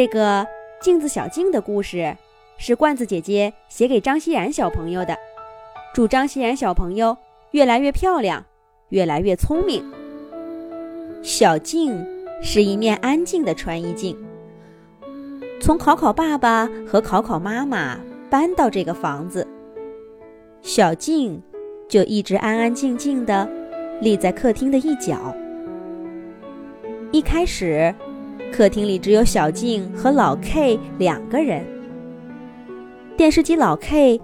这个镜子小静的故事是罐子姐姐写给张熙然小朋友的，祝张熙然小朋友越来越漂亮，越来越聪明。小静是一面安静的穿衣镜。从考考爸爸和考考妈妈搬到这个房子，小静就一直安安静静的立在客厅的一角。一开始。客厅里只有小静和老 K 两个人。电视机老 K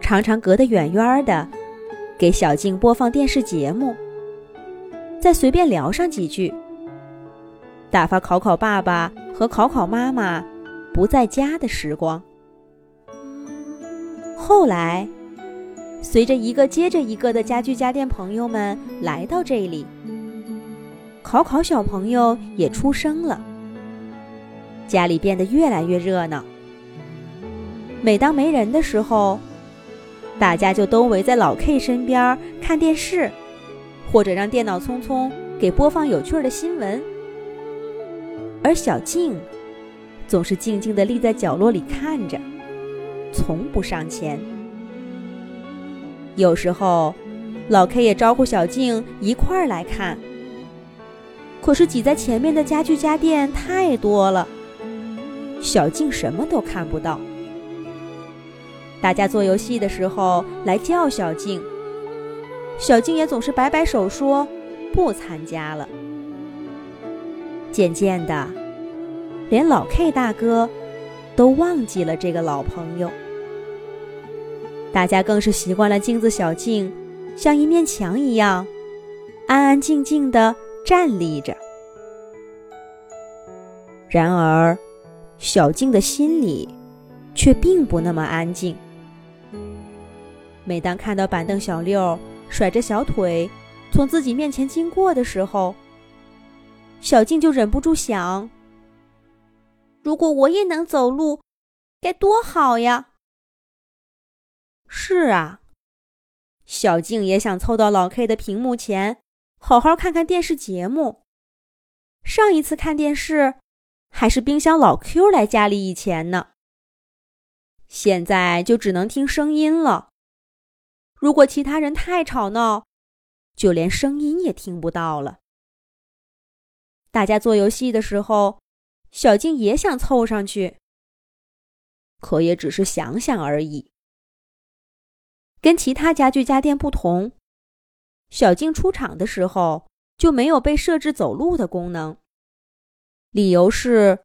常常隔得远远的，给小静播放电视节目，再随便聊上几句，打发考考爸爸和考考妈妈不在家的时光。后来，随着一个接着一个的家具家电朋友们来到这里，考考小朋友也出生了。家里变得越来越热闹。每当没人的时候，大家就都围在老 K 身边看电视，或者让电脑匆匆给播放有趣的新闻。而小静总是静静地立在角落里看着，从不上前。有时候，老 K 也招呼小静一块儿来看，可是挤在前面的家具家电太多了。小静什么都看不到。大家做游戏的时候来叫小静，小静也总是摆摆手说不参加了。渐渐的，连老 K 大哥都忘记了这个老朋友。大家更是习惯了镜子小静像一面墙一样安安静静的站立着。然而。小静的心里，却并不那么安静。每当看到板凳小六甩着小腿从自己面前经过的时候，小静就忍不住想：如果我也能走路，该多好呀！是啊，小静也想凑到老 K 的屏幕前，好好看看电视节目。上一次看电视。还是冰箱老 Q 来家里以前呢。现在就只能听声音了。如果其他人太吵闹，就连声音也听不到了。大家做游戏的时候，小静也想凑上去，可也只是想想而已。跟其他家具家电不同，小静出场的时候就没有被设置走路的功能。理由是，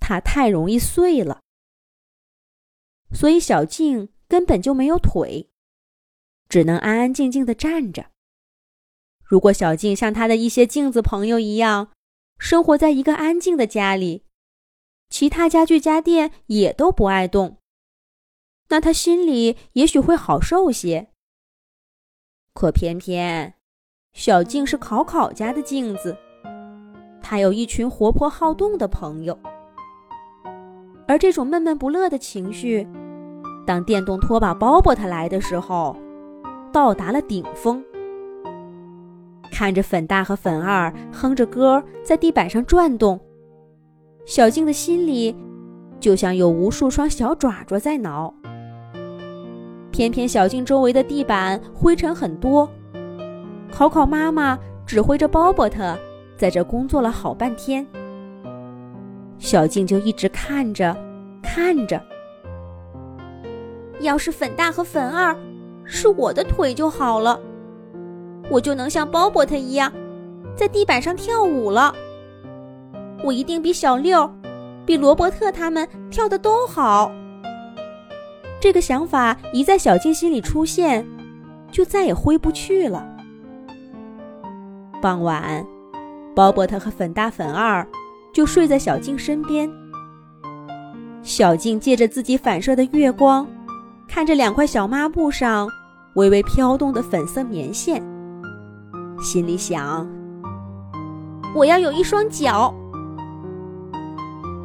它太容易碎了，所以小静根本就没有腿，只能安安静静的站着。如果小静像她的一些镜子朋友一样，生活在一个安静的家里，其他家具家电也都不爱动，那她心里也许会好受些。可偏偏，小静是考考家的镜子。他有一群活泼好动的朋友，而这种闷闷不乐的情绪，当电动拖把包包他来的时候，到达了顶峰。看着粉大和粉二哼着歌在地板上转动，小静的心里就像有无数双小爪爪在挠。偏偏小静周围的地板灰尘很多，考考妈妈指挥着包包特。在这工作了好半天，小静就一直看着，看着。要是粉大和粉二是我的腿就好了，我就能像鲍勃特一样，在地板上跳舞了。我一定比小六、比罗伯特他们跳的都好。这个想法一在小静心里出现，就再也挥不去了。傍晚。鲍伯特和粉大、粉二就睡在小静身边。小静借着自己反射的月光，看着两块小抹布上微微飘动的粉色棉线，心里想：“我要有一双脚。”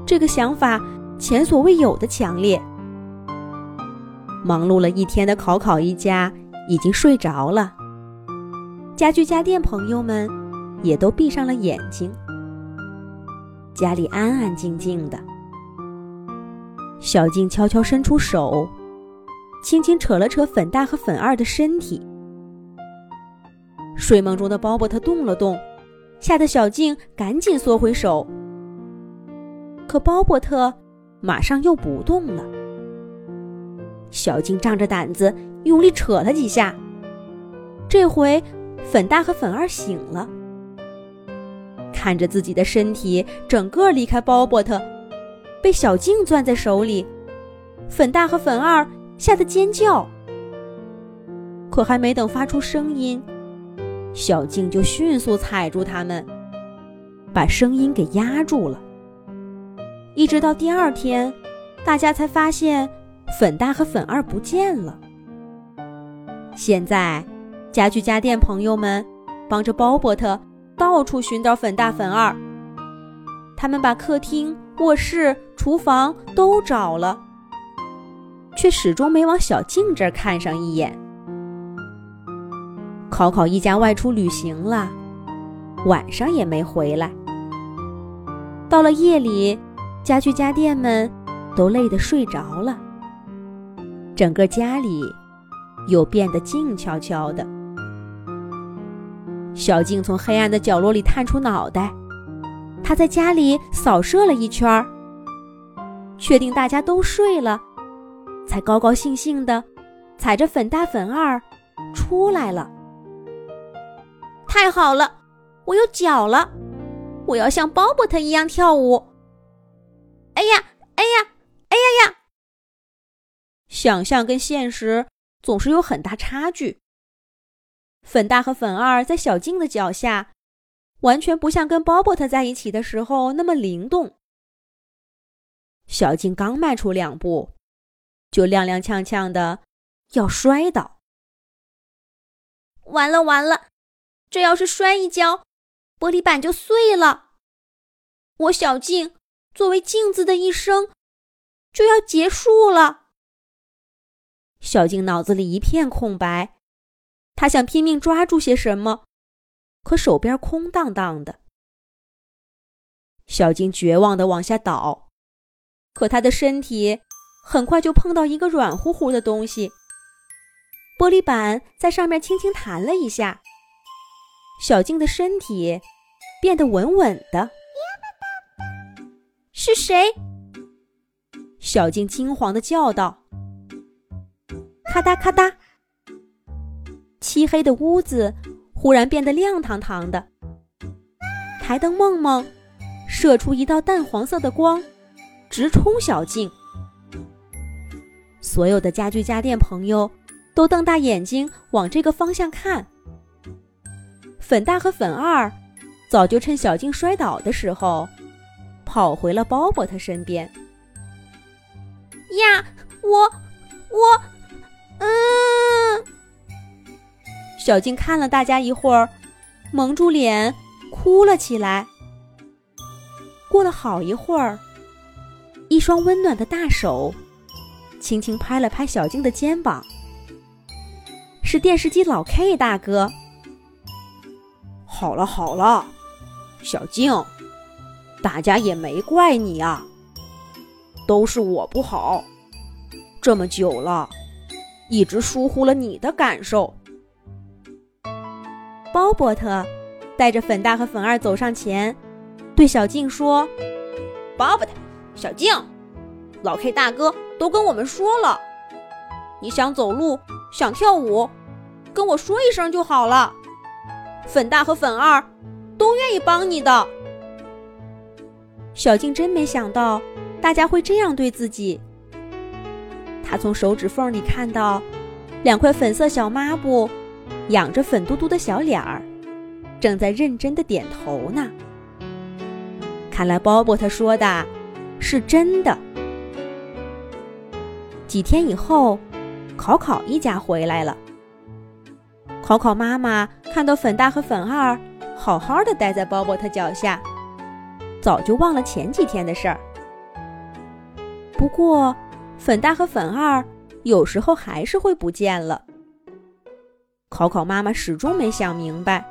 这个想法前所未有的强烈。忙碌了一天的考考一家已经睡着了，家具家电朋友们。也都闭上了眼睛，家里安安静静的，小静悄悄伸出手，轻轻扯了扯粉大和粉二的身体。睡梦中的鲍勃特动了动，吓得小静赶紧缩回手。可鲍勃特马上又不动了。小静仗着胆子用力扯了几下，这回粉大和粉二醒了，看着自己的身体整个离开鲍勃特。被小静攥在手里，粉大和粉二吓得尖叫。可还没等发出声音，小静就迅速踩住他们，把声音给压住了。一直到第二天，大家才发现粉大和粉二不见了。现在，家具家电朋友们帮着鲍伯特到处寻找粉大粉二，他们把客厅。卧室、厨房都找了，却始终没往小静这儿看上一眼。考考一家外出旅行了，晚上也没回来。到了夜里，家具家电们都累得睡着了，整个家里又变得静悄悄的。小静从黑暗的角落里探出脑袋。他在家里扫射了一圈儿，确定大家都睡了，才高高兴兴的踩着粉大粉二出来了。太好了，我有脚了，我要像鲍勃特一样跳舞。哎呀，哎呀，哎呀呀！想象跟现实总是有很大差距。粉大和粉二在小静的脚下。完全不像跟鲍勃特在一起的时候那么灵动。小静刚迈出两步，就踉踉跄跄的要摔倒。完了完了，这要是摔一跤，玻璃板就碎了。我小静作为镜子的一生就要结束了。小静脑子里一片空白，他想拼命抓住些什么。可手边空荡荡的，小静绝望的往下倒，可她的身体很快就碰到一个软乎乎的东西，玻璃板在上面轻轻弹了一下，小静的身体变得稳稳的。是谁？小静惊慌的叫道：“咔嗒咔嗒！”漆黑的屋子。忽然变得亮堂堂的，台灯梦梦射出一道淡黄色的光，直冲小静。所有的家具家电朋友都瞪大眼睛往这个方向看。粉大和粉二早就趁小静摔倒的时候，跑回了包包他身边。呀，我，我，嗯。小静看了大家一会儿，蒙住脸哭了起来。过了好一会儿，一双温暖的大手轻轻拍了拍小静的肩膀。是电视机老 K 大哥。好了好了，小静，大家也没怪你啊，都是我不好，这么久了，一直疏忽了你的感受。鲍伯特带着粉大和粉二走上前，对小静说：“鲍伯特，小静，老 K 大哥都跟我们说了，你想走路，想跳舞，跟我说一声就好了。粉大和粉二都愿意帮你的。”小静真没想到大家会这样对自己。她从手指缝里看到两块粉色小抹布。仰着粉嘟嘟的小脸儿，正在认真的点头呢。看来鲍勃他说的是真的。几天以后，考考一家回来了。考考妈妈看到粉大和粉二好好的待在鲍勃他脚下，早就忘了前几天的事儿。不过，粉大和粉二有时候还是会不见了。考考妈妈始终没想明白，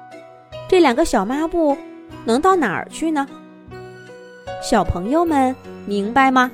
这两个小抹布能到哪儿去呢？小朋友们明白吗？